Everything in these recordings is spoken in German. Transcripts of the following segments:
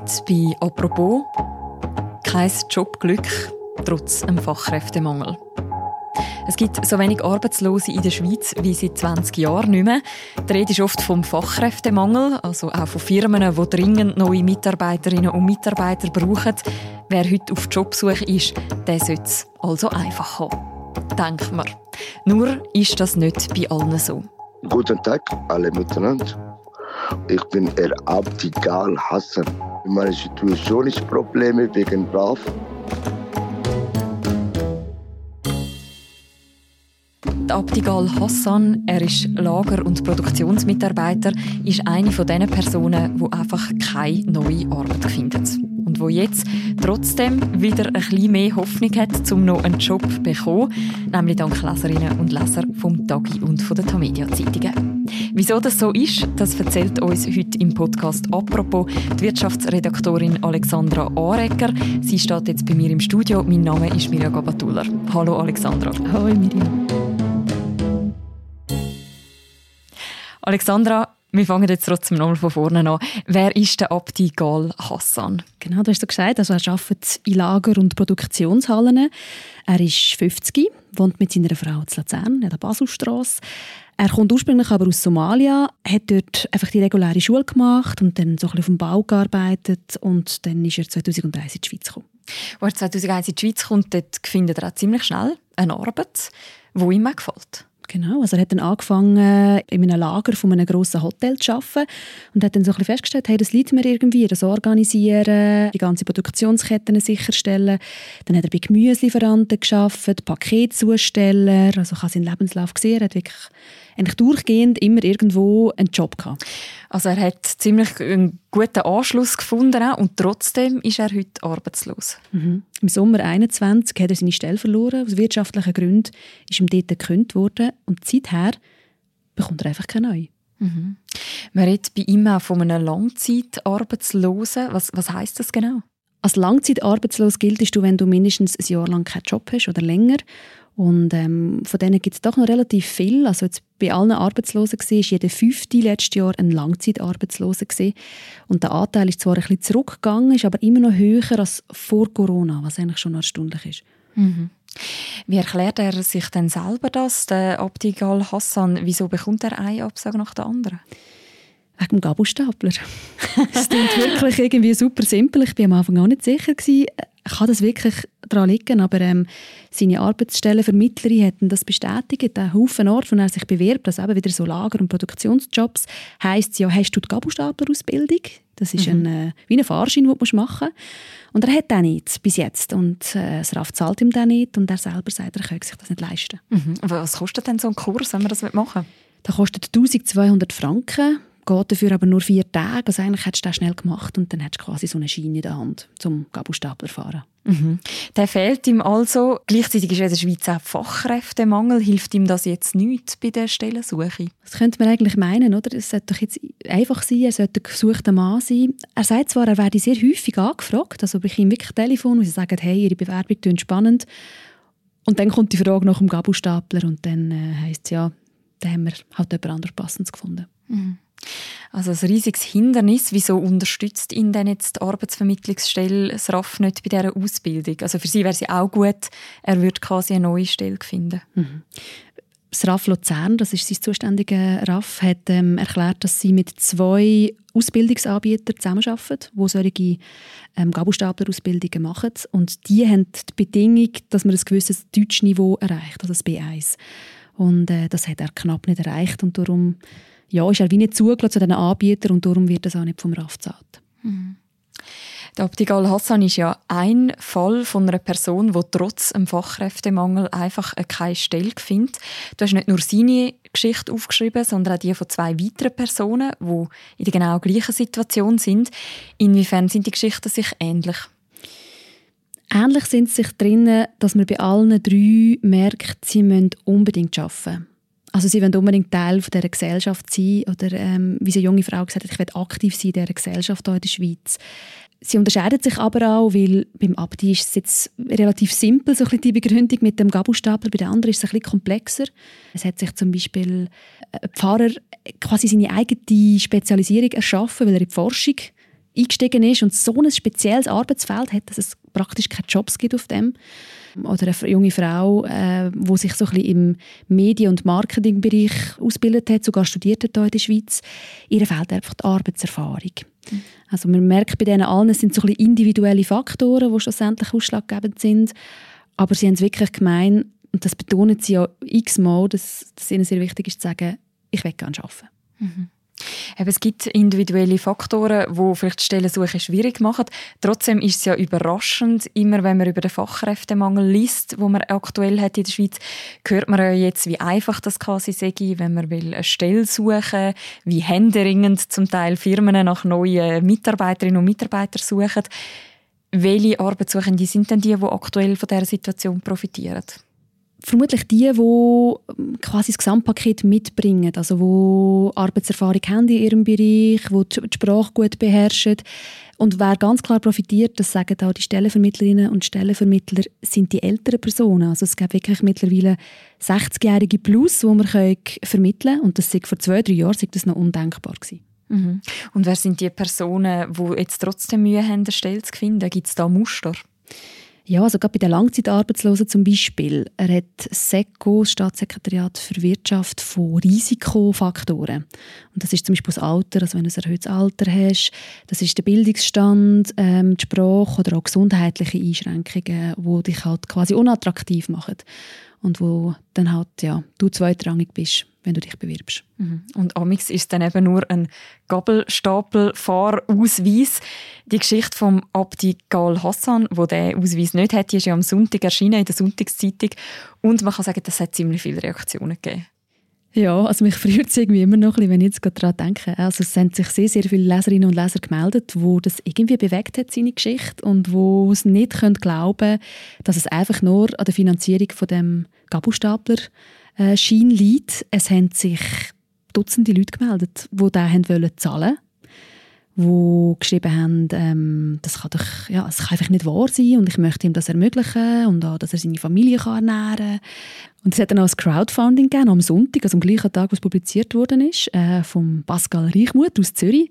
Heute bei «Apropos» kein Jobglück trotz einem Fachkräftemangel. Es gibt so wenig Arbeitslose in der Schweiz wie seit 20 Jahren nicht mehr. Die Rede ist oft vom Fachkräftemangel, also auch von Firmen, die dringend neue Mitarbeiterinnen und Mitarbeiter brauchen. Wer heute auf Jobsuche ist, der sollte es also einfach haben. Denkt man. Nur ist das nicht bei allen so. Guten Tag, alle miteinander. Ich bin Herr Abdigal Hassan. Meine Situation ist Probleme wegen RAF. Abdigal Hassan, er ist Lager- und Produktionsmitarbeiter, ist eine von diesen Personen, die einfach keine neue Arbeit finden und wo jetzt trotzdem wieder ein bisschen mehr Hoffnung hat, um noch einen Job zu bekommen, nämlich dank Leserinnen und Leser vom Tagi und von den Tamedia Zeitungen. Wieso das so ist, das erzählt uns heute im Podcast «Apropos» die Wirtschaftsredaktorin Alexandra Arecker. Sie steht jetzt bei mir im Studio. Mein Name ist Mirja Gabatuller. Hallo Alexandra. Hallo Mirja. Alexandra, wir fangen jetzt trotzdem nochmal von vorne an. Wer ist der Abdi Gal Hassan? Genau, du hast es gesagt. Also er arbeitet in Lager- und Produktionshallen. Er ist 50, wohnt mit seiner Frau in Luzern, in der Baselstrasse. Er kommt ursprünglich aber aus Somalia, hat dort einfach die reguläre Schule gemacht und dann so ein bisschen auf dem Bau gearbeitet und dann ist er 2001 in die Schweiz gekommen. Als er 2001 in die Schweiz kommt, dort findet er auch ziemlich schnell eine Arbeit, die ihm gefällt. Genau, also er hat dann angefangen, in einem Lager von einem grossen Hotel zu arbeiten und hat dann so ein bisschen festgestellt, hey, das liegt mir irgendwie, das organisieren, die ganze Produktionsketten sicherstellen. Dann hat er bei Gemüselieferanten gearbeitet, Paketzusteller, also ich habe seinen Lebenslauf gesehen, er hat wirklich eigentlich durchgehend immer irgendwo einen Job gehabt. Also er hat ziemlich einen guten Anschluss gefunden und trotzdem ist er heute arbeitslos. Mhm. Im Sommer 2021 hat er seine Stelle verloren. Aus wirtschaftlichen Gründen ist ihm dort gekündigt worden und seither bekommt er einfach keine neue. Mhm. Man redet bei ihm auch von einem Langzeitarbeitslosen. Was, was heißt das genau? Als langzeitarbeitslos giltest du, wenn du mindestens ein Jahr lang keinen Job hast oder länger und ähm, von denen gibt es doch noch relativ viel. Also jetzt bei allen Arbeitslosen war jeder fünfte letztes Jahr ein Langzeitarbeitsloser. Gewesen. Und der Anteil ist zwar ein bisschen zurückgegangen, ist aber immer noch höher als vor Corona, was eigentlich schon erstaunlich ist. Mhm. Wie erklärt er sich denn selber das, der Abdigal Hassan? Wieso bekommt er eine Absage nach der anderen? Wegen dem Gabelstapler. Es klingt wirklich irgendwie super simpel. Ich war am Anfang auch nicht sicher. Gewesen. Kann das wirklich daran liegen? Aber ähm, seine Arbeitsstellenvermittlerin hat das bestätigt. Ein Haufen Ort, wo er sich bewirbt, also eben wieder so Lager- und Produktionsjobs, heisst ja, hast du die Gabelstapler-Ausbildung? Das ist mhm. ein, äh, wie ein Fahrschein, den du machen musst. Und er hat den nicht, bis jetzt. Und äh, das RAF zahlt ihm den nicht. Und er selber sagt, er könnte sich das nicht leisten. Mhm. Was kostet denn so ein Kurs, wenn man das machen will? Der kostet 1200 Franken geht dafür aber nur vier Tage. Also eigentlich hättest du das schnell gemacht und dann hättest du quasi so eine Schiene in der Hand zum Gabelstapler fahren. Mhm. Der fehlt ihm also. Gleichzeitig ist in der Schweiz auch Fachkräftemangel. Hilft ihm das jetzt nicht bei der Stellensuche? Das könnte man eigentlich meinen, oder? Es sollte doch jetzt einfach sein, er sollte ein gesuchter Mann sein. Er sagt zwar, er werde sehr häufig angefragt, also ich ihm wirklich Telefon, wo sie sagen, hey, ihre Bewerbung klingt spannend. Und dann kommt die Frage nach dem Gabelstapler und dann äh, heisst es ja, da haben wir halt jemand anderes Passendes gefunden. Mhm. Also ein riesiges Hindernis. Wieso unterstützt ihn denn jetzt die Arbeitsvermittlungsstelle das RAF nicht bei dieser Ausbildung? Also für sie wäre es auch gut, er würde quasi eine neue Stelle finden. Mhm. Das RAF Luzern, das ist sein zuständiger RAF, hat ähm, erklärt, dass sie mit zwei Ausbildungsanbietern zusammenarbeiten, die solche ähm, Gabelstapler-Ausbildungen machen. Und die haben die Bedingung, dass man ein gewisses Deutschniveau erreicht, also das B1. Und äh, das hat er knapp nicht erreicht und darum ja, ist er wie nicht zugelassen zu diesen Anbietern und darum wird das auch nicht vom RAF gezahlt. Mhm. Der Abdigal Hassan ist ja ein Fall von einer Person, die trotz einem Fachkräftemangel einfach keine Stelle findet. Du hast nicht nur seine Geschichte aufgeschrieben, sondern auch die von zwei weiteren Personen, die in der genau gleichen Situation sind. Inwiefern sind die Geschichten sich ähnlich? Ähnlich sind sie sich drinnen, dass man bei allen drei merkt, sie müssen unbedingt arbeiten. Also sie wollen unbedingt Teil dieser Gesellschaft sein oder ähm, wie eine junge Frau gesagt hat, ich will aktiv sein in dieser Gesellschaft hier in der Schweiz. Sie unterscheiden sich aber auch, weil beim Abdi ist es jetzt relativ simpel, so ein die Begründung mit dem Gabelstapler, bei den anderen ist es ein bisschen komplexer. Es hat sich zum Beispiel ein Pfarrer quasi seine eigene Spezialisierung erschaffen, weil er in die Forschung eingestiegen ist und so ein spezielles Arbeitsfeld hat, dass es praktisch keine Jobs gibt auf dem. Oder eine junge Frau, äh, die sich so ein bisschen im Medien- und Marketingbereich ausgebildet hat, sogar studiert hat hier in der Schweiz. Ihr fehlt einfach die Arbeitserfahrung. Mhm. Also man merkt bei denen allen, es sind so ein bisschen individuelle Faktoren, die schlussendlich ausschlaggebend sind. Aber sie haben es wirklich gemein, und das betonen sie ja x-mal, dass, dass ihnen sehr wichtig ist zu sagen, ich will gerne arbeiten. Mhm. Es gibt individuelle Faktoren, die vielleicht die Stellensuche schwierig machen. Trotzdem ist es ja überraschend, immer wenn man über den Fachkräftemangel liest, wo man aktuell hat in der Schweiz, hört man ja jetzt, wie einfach das quasi sei, wenn man will eine Stelle suchen, wie händeringend zum Teil Firmen nach neuen Mitarbeiterinnen und Mitarbeitern suchen. Welche Arbeitssuchende sind denn die, die aktuell von dieser Situation profitieren? Vermutlich die, die ähm, quasi das Gesamtpaket mitbringen, also wo Arbeitserfahrung haben in ihrem Bereich, wo die Sprache gut beherrschen. Und wer ganz klar profitiert, das sagen auch die Stellenvermittlerinnen und Stellenvermittler, sind die älteren Personen. Also es gibt wirklich mittlerweile 60-Jährige plus, die man vermitteln können. Und das vor zwei, drei Jahren das noch undenkbar gewesen. Mhm. Und wer sind die Personen, die jetzt trotzdem Mühe haben, eine Stelle zu finden? Gibt es da Muster? Ja, also gerade bei den Langzeitarbeitslosen zum Beispiel. Er hat SECO, Staatssekretariat für Wirtschaft, von Risikofaktoren. Und das ist zum Beispiel das Alter, also wenn du ein erhöhtes Alter hast. Das ist der Bildungsstand, ähm, die Sprache oder auch gesundheitliche Einschränkungen, die dich halt quasi unattraktiv machen. Und wo dann halt, ja, du zweitrangig bist wenn du dich bewirbst. Mhm. Und amix ist dann eben nur ein Gabelstapelfahrausweis. Die Geschichte vom Abdi Gal Hassan, wo der Ausweis nicht hat, die ist ja am Sonntag erschienen in der Sonntagszeitung und man kann sagen, das hat ziemlich viele Reaktionen gegeben. Ja, also mich freut es irgendwie immer noch wenn ich jetzt gerade daran denke. Also es haben sich sehr, sehr viele Leserinnen und Leser gemeldet, wo das irgendwie bewegt hat, seine Geschichte, und wo es nicht können glauben dass es einfach nur an der Finanzierung von dem Gabelstapler äh, liegt. Es haben sich Dutzende Leute gemeldet, die wollen zahlen die geschrieben haben, ähm, das, kann doch, ja, das kann einfach nicht wahr sein und ich möchte ihm das ermöglichen und auch, dass er seine Familie kann ernähren kann. Und es hat dann auch ein Crowdfunding gegeben, am Sonntag, also am gleichen Tag, was publiziert worden ist, äh, von Pascal Reichmuth aus Zürich,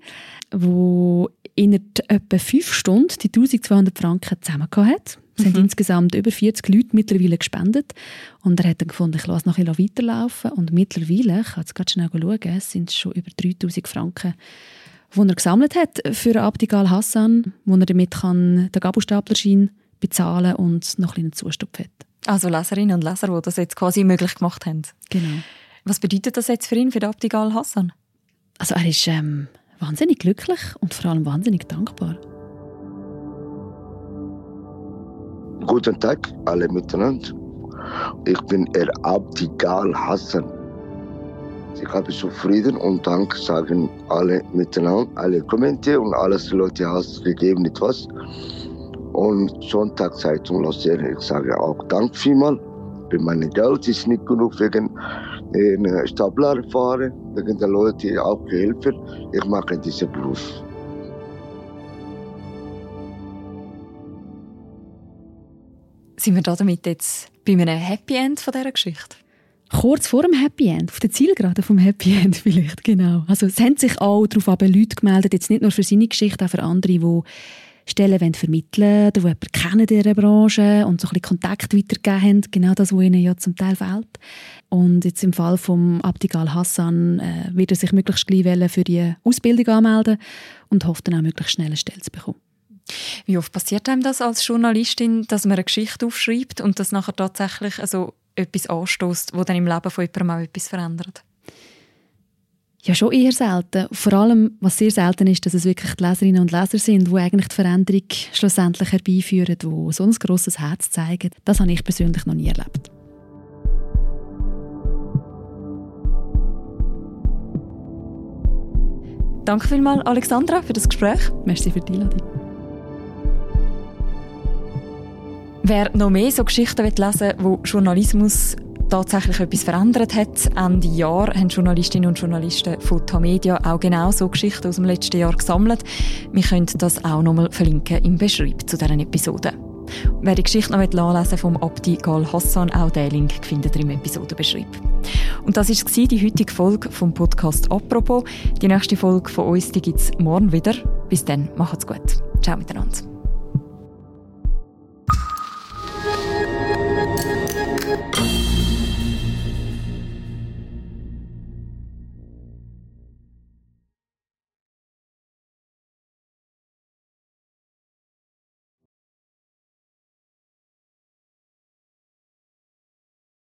wo in etwa fünf Stunden die 1200 Franken zusammengehabt hat. Es mhm. haben insgesamt über 40 Leute mittlerweile gespendet. Und er hat dann gefunden, ich lasse noch ein bisschen weiterlaufen. Und mittlerweile, ich kann jetzt ganz schnell schauen, es sind schon über 3000 Franken, die er gesammelt hat für Abdigal Hassan, wo er damit kann den Gabelstaplerschein bezahlen und noch einen Zustupf hat. Also Leserinnen und Leser, die das jetzt quasi möglich gemacht haben. Genau. Was bedeutet das jetzt für ihn, für den Abdigal Hassan? Also er ist ähm, wahnsinnig glücklich und vor allem wahnsinnig dankbar. Guten Tag alle miteinander. Ich bin er Abdigal Hassan. Ich habe zufrieden und Dank sagen alle miteinander, alle Kommentare und alles Leute hast gegeben etwas. Und Sonntagszeitung losieren. Ich sage auch Dank vielmal. Für meine Geld ist nicht genug wegen den Stapler fahren, wegen der Leute die auch geholfen. Ich mache diesen Beruf. Sind wir damit jetzt bei einem Happy End von dieser Geschichte? Kurz vor dem Happy End, auf der Zielgerade vom Happy End vielleicht, genau. Also es haben sich auch darauf Leute gemeldet, jetzt nicht nur für seine Geschichte, auch für andere, die Stellen wollen vermitteln oder die jemanden kennen in dieser Branche und so ein bisschen Kontakt weitergeben haben, genau das, was ihnen ja zum Teil fehlt. Und jetzt im Fall von Abdigal Hassan äh, wird er sich möglichst gleich für die Ausbildung anmelden und hofft dann auch möglichst schnell eine Stelle zu bekommen. Wie oft passiert einem das als Journalistin, dass man eine Geschichte aufschreibt und das nachher tatsächlich also etwas anstößt, wo dann im Leben von jemandem auch etwas verändert? Ja, schon eher selten. Vor allem, was sehr selten ist, dass es wirklich die Leserinnen und Leser sind, die eigentlich die Veränderung schlussendlich herbeiführen, die so ein grosses Herz zeigen. Das habe ich persönlich noch nie erlebt. Danke vielmals, Alexandra, für das Gespräch. Merci für die Einladung. Wer noch mehr so Geschichten lesen will, wo Journalismus tatsächlich etwas verändert hat. Ende Jahr haben Journalistinnen und Journalisten von Tamedia auch genau so Geschichten aus dem letzten Jahr gesammelt. Wir können das auch nochmal verlinken im Beschreib zu dieser Episode. Wer die Geschichte noch nachlesen vom Abdi Gal Hassan, auch den Link findet ihr im Episodenbeschreib. Und das war die heutige Folge vom Podcast «Apropos». Die nächste Folge von uns gibt es morgen wieder. Bis dann, macht's gut. Ciao miteinander. Thank you.